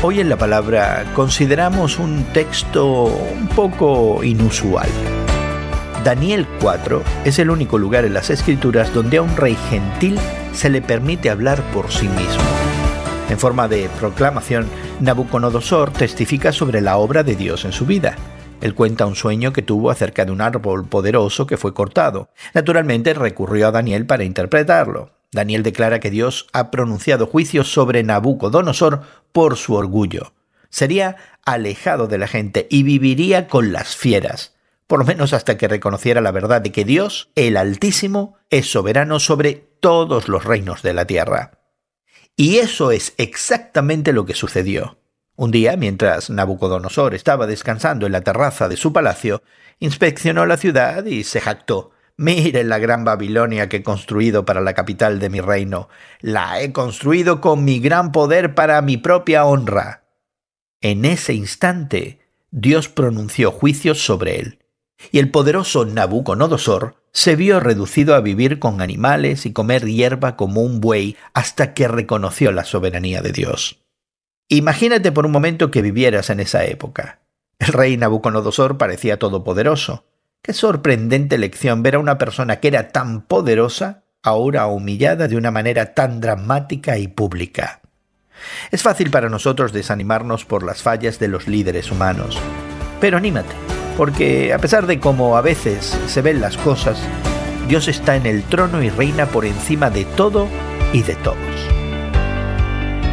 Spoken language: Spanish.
Hoy en la palabra consideramos un texto un poco inusual. Daniel 4 es el único lugar en las escrituras donde a un rey gentil se le permite hablar por sí mismo. En forma de proclamación, Nabucodonosor testifica sobre la obra de Dios en su vida. Él cuenta un sueño que tuvo acerca de un árbol poderoso que fue cortado. Naturalmente recurrió a Daniel para interpretarlo. Daniel declara que Dios ha pronunciado juicios sobre Nabucodonosor por su orgullo. Sería alejado de la gente y viviría con las fieras, por lo menos hasta que reconociera la verdad de que Dios, el Altísimo, es soberano sobre todos los reinos de la tierra. Y eso es exactamente lo que sucedió. Un día, mientras Nabucodonosor estaba descansando en la terraza de su palacio, inspeccionó la ciudad y se jactó. Miren la gran Babilonia que he construido para la capital de mi reino. La he construido con mi gran poder para mi propia honra. En ese instante, Dios pronunció juicios sobre él, y el poderoso Nabucodonosor se vio reducido a vivir con animales y comer hierba como un buey hasta que reconoció la soberanía de Dios. Imagínate por un momento que vivieras en esa época. El rey Nabucodonosor parecía todopoderoso, Qué sorprendente lección ver a una persona que era tan poderosa ahora humillada de una manera tan dramática y pública. Es fácil para nosotros desanimarnos por las fallas de los líderes humanos, pero anímate, porque a pesar de cómo a veces se ven las cosas, Dios está en el trono y reina por encima de todo y de todos.